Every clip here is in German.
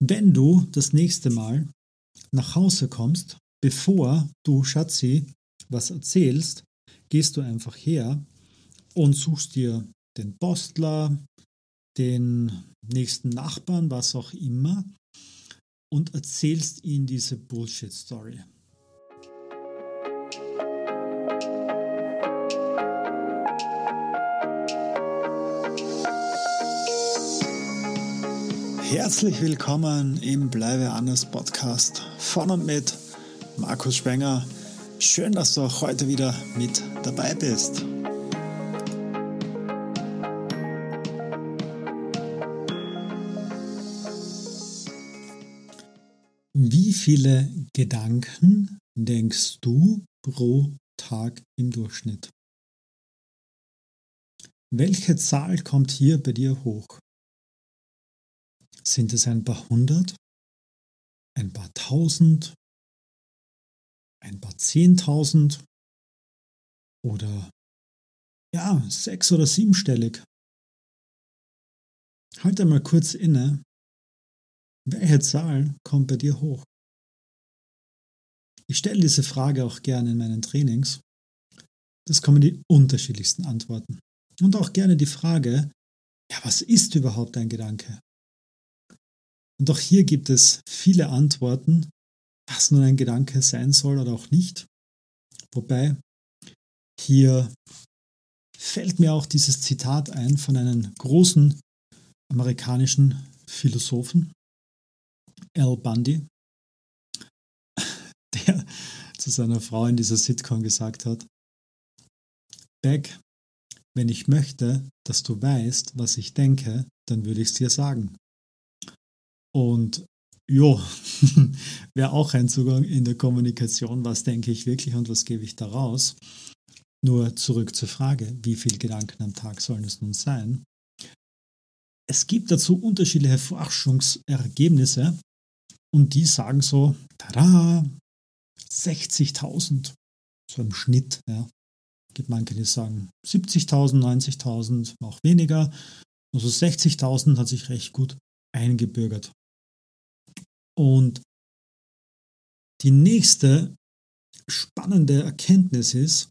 Wenn du das nächste Mal nach Hause kommst, bevor du Schatzi was erzählst, gehst du einfach her und suchst dir den Postler, den nächsten Nachbarn, was auch immer, und erzählst ihnen diese Bullshit-Story. Herzlich willkommen im Bleibe anders Podcast von und mit Markus Spenger. Schön, dass du auch heute wieder mit dabei bist. Wie viele Gedanken denkst du pro Tag im Durchschnitt? Welche Zahl kommt hier bei dir hoch? Sind es ein paar hundert? Ein paar tausend? Ein paar zehntausend? Oder ja, sechs- oder siebenstellig? Halt einmal kurz inne. Welche Zahl kommt bei dir hoch? Ich stelle diese Frage auch gerne in meinen Trainings. Das kommen die unterschiedlichsten Antworten. Und auch gerne die Frage, ja, was ist überhaupt ein Gedanke? Und auch hier gibt es viele Antworten, was nun ein Gedanke sein soll oder auch nicht. Wobei hier fällt mir auch dieses Zitat ein von einem großen amerikanischen Philosophen, Al Bundy, der zu seiner Frau in dieser Sitcom gesagt hat, Beck, wenn ich möchte, dass du weißt, was ich denke, dann würde ich es dir sagen. Und ja, wäre auch ein Zugang in der Kommunikation, was denke ich wirklich und was gebe ich da raus. Nur zurück zur Frage, wie viele Gedanken am Tag sollen es nun sein? Es gibt dazu unterschiedliche Forschungsergebnisse und die sagen so, tada, 60.000, so im Schnitt. Ja. Gibt manche, die sagen 70.000, 90.000, auch weniger. Also 60.000 hat sich recht gut eingebürgert. Und die nächste spannende Erkenntnis ist,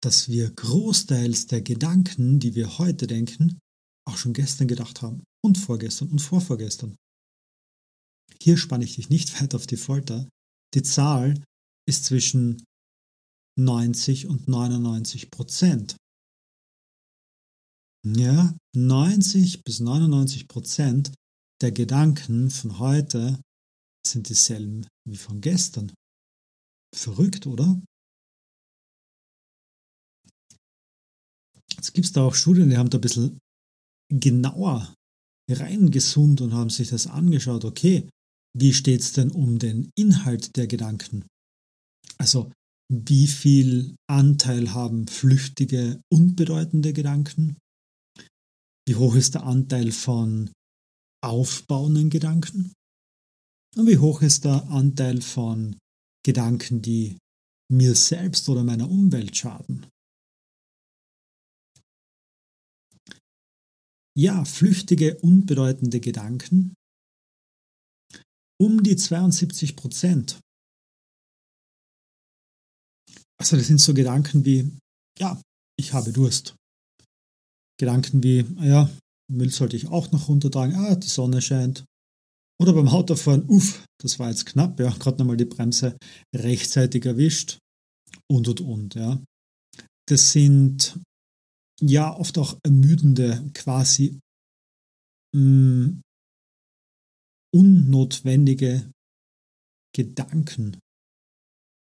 dass wir großteils der Gedanken, die wir heute denken, auch schon gestern gedacht haben und vorgestern und vorvorgestern. Hier spanne ich dich nicht weit auf die Folter. Die Zahl ist zwischen 90 und 99 Prozent. Ja, 90 bis 99 Prozent der Gedanken von heute sind dieselben wie von gestern. Verrückt, oder? Jetzt gibt es da auch Studien, die haben da ein bisschen genauer reingezoomt und haben sich das angeschaut. Okay, wie steht es denn um den Inhalt der Gedanken? Also, wie viel Anteil haben flüchtige, unbedeutende Gedanken? Wie hoch ist der Anteil von aufbauenden Gedanken? Und wie hoch ist der Anteil von Gedanken, die mir selbst oder meiner Umwelt schaden? Ja, flüchtige, unbedeutende Gedanken. Um die 72 Prozent. Also das sind so Gedanken wie, ja, ich habe Durst. Gedanken wie, ja, Müll sollte ich auch noch runtertragen. Ah, die Sonne scheint. Oder beim Autofahren, uff, das war jetzt knapp, ja, gerade nochmal die Bremse rechtzeitig erwischt und und und, ja. Das sind ja oft auch ermüdende, quasi mh, mm, unnotwendige Gedanken.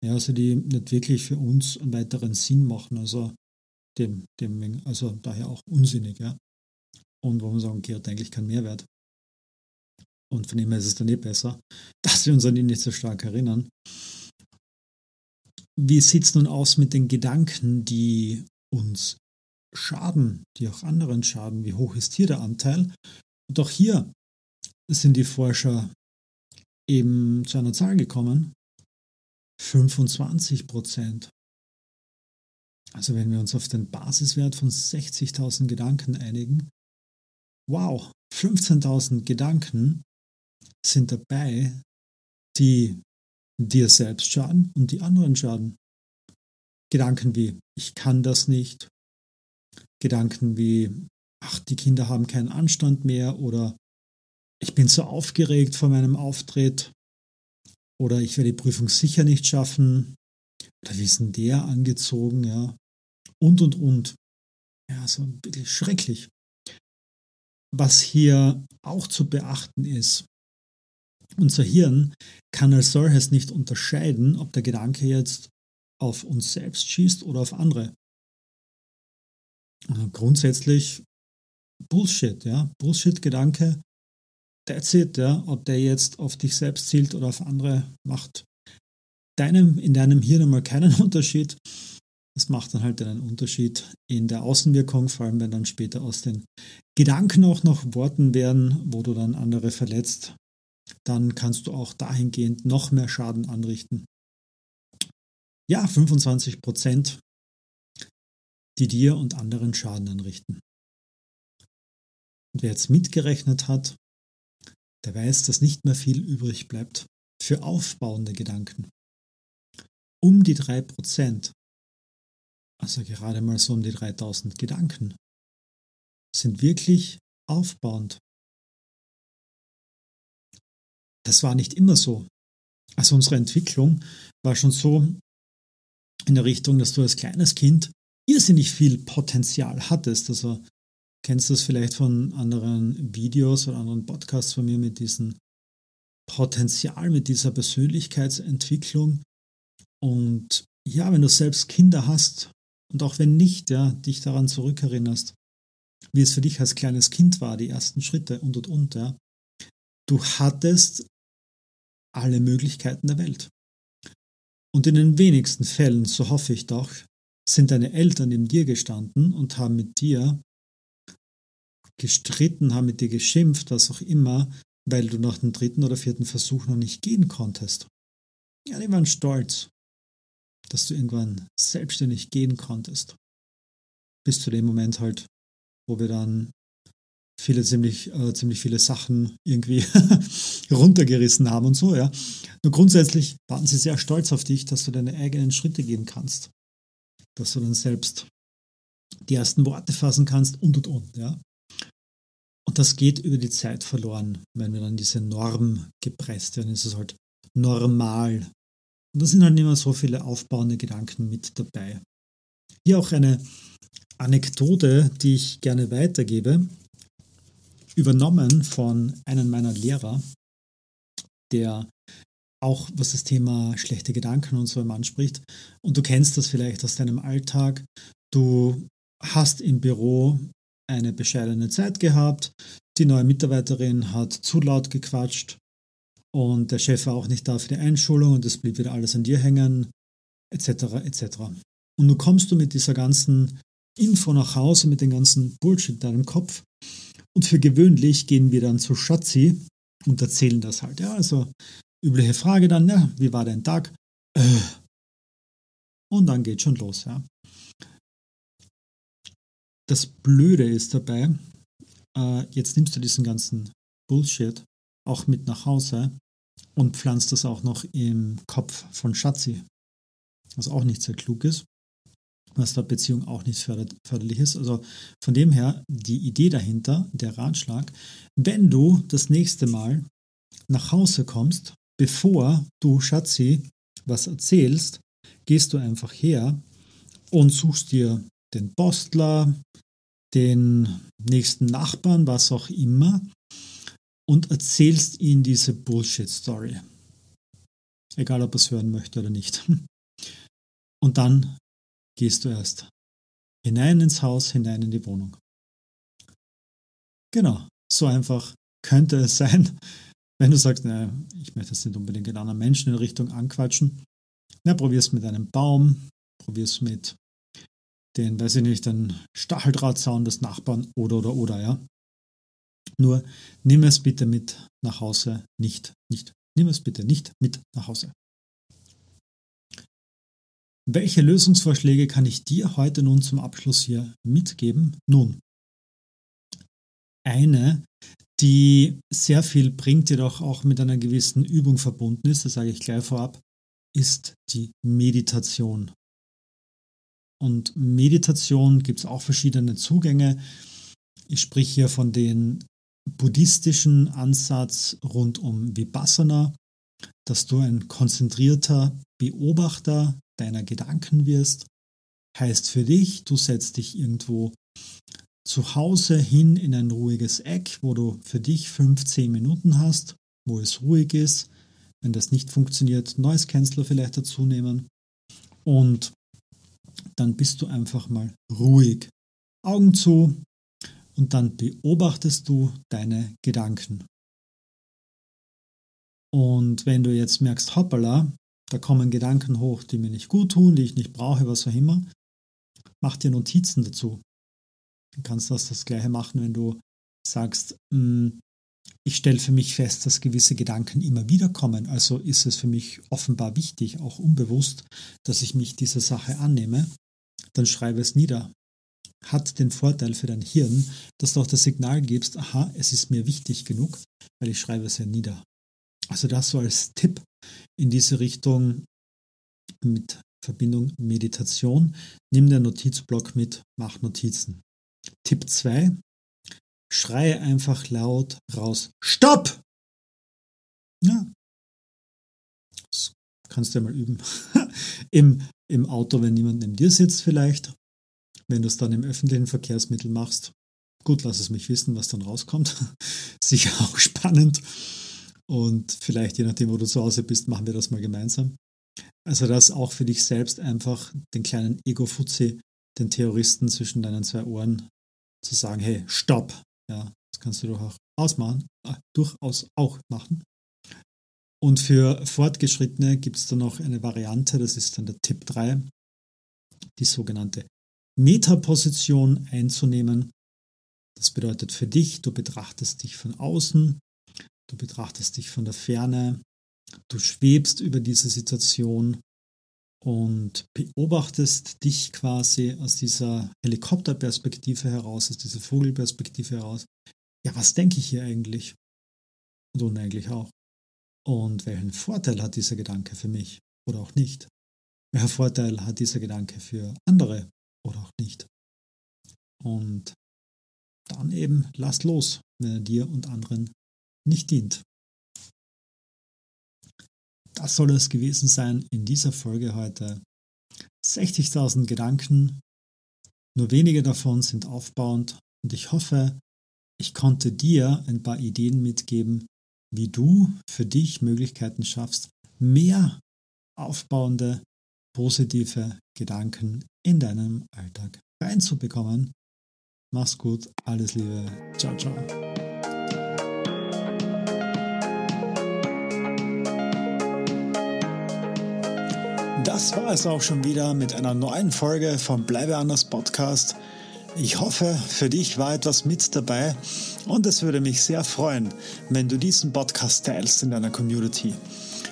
Ja, also die nicht wirklich für uns einen weiteren Sinn machen, also dem, dem, also daher auch unsinnig, ja und wo wir sagen, okay, hat eigentlich keinen Mehrwert. Und von dem her ist es dann eh besser, dass wir uns an ihn nicht so stark erinnern. Wie sieht es nun aus mit den Gedanken, die uns schaden, die auch anderen schaden? Wie hoch ist hier der Anteil? Und auch hier sind die Forscher eben zu einer Zahl gekommen. 25 Prozent. Also wenn wir uns auf den Basiswert von 60.000 Gedanken einigen, wow, 15.000 Gedanken sind dabei, die dir selbst schaden und die anderen schaden. Gedanken wie, ich kann das nicht. Gedanken wie, ach, die Kinder haben keinen Anstand mehr oder ich bin so aufgeregt vor meinem Auftritt oder ich werde die Prüfung sicher nicht schaffen oder wie ist denn der angezogen, ja, und und und. Ja, so wirklich schrecklich. Was hier auch zu beachten ist, unser Hirn kann als solches nicht unterscheiden, ob der Gedanke jetzt auf uns selbst schießt oder auf andere. Grundsätzlich Bullshit, ja. Bullshit-Gedanke, that's it, ja. Ob der jetzt auf dich selbst zielt oder auf andere, macht deinem, in deinem Hirn einmal keinen Unterschied. Das macht dann halt einen Unterschied in der Außenwirkung, vor allem wenn dann später aus den Gedanken auch noch Worten werden, wo du dann andere verletzt, dann kannst du auch dahingehend noch mehr Schaden anrichten. Ja, 25 Prozent, die dir und anderen Schaden anrichten. Und wer jetzt mitgerechnet hat, der weiß, dass nicht mehr viel übrig bleibt für aufbauende Gedanken. Um die 3 Prozent also gerade mal so um die 3000 Gedanken, sind wirklich aufbauend. Das war nicht immer so. Also unsere Entwicklung war schon so in der Richtung, dass du als kleines Kind irrsinnig viel Potenzial hattest. Also kennst du das vielleicht von anderen Videos oder anderen Podcasts von mir mit diesem Potenzial, mit dieser Persönlichkeitsentwicklung. Und ja, wenn du selbst Kinder hast, und auch wenn nicht, ja, dich daran zurückerinnerst, wie es für dich als kleines Kind war, die ersten Schritte und und und, ja. Du hattest alle Möglichkeiten der Welt. Und in den wenigsten Fällen, so hoffe ich doch, sind deine Eltern neben dir gestanden und haben mit dir gestritten, haben mit dir geschimpft, was auch immer, weil du nach dem dritten oder vierten Versuch noch nicht gehen konntest. Ja, die waren stolz dass du irgendwann selbstständig gehen konntest. Bis zu dem Moment halt, wo wir dann viele ziemlich, äh, ziemlich viele Sachen irgendwie runtergerissen haben und so, ja. Nur grundsätzlich waren sie sehr stolz auf dich, dass du deine eigenen Schritte gehen kannst. Dass du dann selbst die ersten Worte fassen kannst und und und, ja. Und das geht über die Zeit verloren, wenn wir dann diese Norm gepresst werden. Ist es halt normal, und da sind halt immer so viele aufbauende Gedanken mit dabei. Hier auch eine Anekdote, die ich gerne weitergebe, übernommen von einem meiner Lehrer, der auch was das Thema schlechte Gedanken und so anspricht. Und du kennst das vielleicht aus deinem Alltag. Du hast im Büro eine bescheidene Zeit gehabt, die neue Mitarbeiterin hat zu laut gequatscht und der Chef war auch nicht da für die Einschulung und es blieb wieder alles an dir hängen, etc. etc. Und nun kommst du mit dieser ganzen Info nach Hause, mit dem ganzen Bullshit in deinem Kopf. Und für gewöhnlich gehen wir dann zu Schatzi und erzählen das halt. Ja, also übliche Frage dann, ja, wie war dein Tag? Äh. Und dann geht schon los, ja. Das Blöde ist dabei, äh, jetzt nimmst du diesen ganzen Bullshit auch mit nach Hause und pflanzt das auch noch im Kopf von Schatzi, was auch nicht sehr klug ist, was der Beziehung auch nicht förderlich ist. Also von dem her die Idee dahinter, der Ratschlag, wenn du das nächste Mal nach Hause kommst, bevor du Schatzi was erzählst, gehst du einfach her und suchst dir den Postler, den nächsten Nachbarn, was auch immer, und erzählst ihm diese Bullshit-Story. Egal, ob er es hören möchte oder nicht. Und dann gehst du erst hinein ins Haus, hinein in die Wohnung. Genau, so einfach könnte es sein, wenn du sagst, naja, ich möchte jetzt nicht unbedingt einen anderen Menschen in Richtung anquatschen. Na, probier's mit einem Baum, probier's mit den, weiß ich nicht, den Stacheldrahtzaun des Nachbarn oder oder oder, ja. Nur nimm es bitte mit nach Hause, nicht, nicht, nimm es bitte nicht mit nach Hause. Welche Lösungsvorschläge kann ich dir heute nun zum Abschluss hier mitgeben? Nun, eine, die sehr viel bringt, jedoch auch mit einer gewissen Übung verbunden ist, das sage ich gleich vorab, ist die Meditation. Und Meditation gibt es auch verschiedene Zugänge. Ich spreche hier von den buddhistischen Ansatz rund um Vipassana, dass du ein konzentrierter Beobachter deiner Gedanken wirst. Heißt für dich, du setzt dich irgendwo zu Hause hin in ein ruhiges Eck, wo du für dich 15 Minuten hast, wo es ruhig ist. Wenn das nicht funktioniert, neues Canceler vielleicht dazu nehmen. Und dann bist du einfach mal ruhig. Augen zu und dann beobachtest du deine Gedanken. Und wenn du jetzt merkst, hoppala, da kommen Gedanken hoch, die mir nicht gut tun, die ich nicht brauche, was auch immer, mach dir Notizen dazu. Du kannst das das gleiche machen, wenn du sagst, hm, ich stelle für mich fest, dass gewisse Gedanken immer wieder kommen. Also ist es für mich offenbar wichtig, auch unbewusst, dass ich mich dieser Sache annehme. Dann schreibe es nieder. Hat den Vorteil für dein Hirn, dass du auch das Signal gibst, aha, es ist mir wichtig genug, weil ich schreibe es ja nieder. Also das so als Tipp in diese Richtung mit Verbindung Meditation. Nimm den Notizblock mit, mach Notizen. Tipp 2. Schreie einfach laut raus. Stopp! Ja. Das kannst du ja mal üben. Im, Im Auto, wenn niemand neben dir sitzt vielleicht. Wenn du es dann im öffentlichen Verkehrsmittel machst. Gut, lass es mich wissen, was dann rauskommt. Sicher auch spannend. Und vielleicht, je nachdem, wo du zu Hause bist, machen wir das mal gemeinsam. Also, dass auch für dich selbst einfach den kleinen Ego-Fuzzi, den Terroristen zwischen deinen zwei Ohren zu sagen, hey, stopp. Ja, das kannst du durchaus ausmachen, äh, durchaus auch machen. Und für Fortgeschrittene gibt es dann noch eine Variante, das ist dann der Tipp 3, die sogenannte Metaposition einzunehmen. Das bedeutet für dich, du betrachtest dich von außen, du betrachtest dich von der Ferne, du schwebst über diese Situation und beobachtest dich quasi aus dieser Helikopterperspektive heraus, aus dieser Vogelperspektive heraus. Ja, was denke ich hier eigentlich? Und unmöglich auch. Und welchen Vorteil hat dieser Gedanke für mich oder auch nicht? Welcher Vorteil hat dieser Gedanke für andere oder auch nicht? Und dann eben lass los, wenn er dir und anderen nicht dient. Das soll es gewesen sein in dieser Folge heute. 60.000 Gedanken, nur wenige davon sind aufbauend und ich hoffe, ich konnte dir ein paar Ideen mitgeben, wie du für dich Möglichkeiten schaffst, mehr aufbauende, positive Gedanken in deinem Alltag reinzubekommen. Mach's gut, alles Liebe, ciao, ciao. Das war es auch schon wieder mit einer neuen Folge vom Bleibe anders Podcast. Ich hoffe, für dich war etwas mit dabei und es würde mich sehr freuen, wenn du diesen Podcast teilst in deiner Community.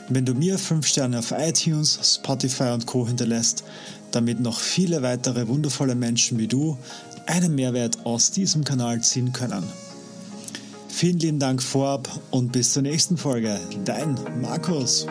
Wenn du mir 5 Sterne auf iTunes, Spotify und Co hinterlässt, damit noch viele weitere wundervolle Menschen wie du einen Mehrwert aus diesem Kanal ziehen können. Vielen lieben Dank vorab und bis zur nächsten Folge. Dein Markus.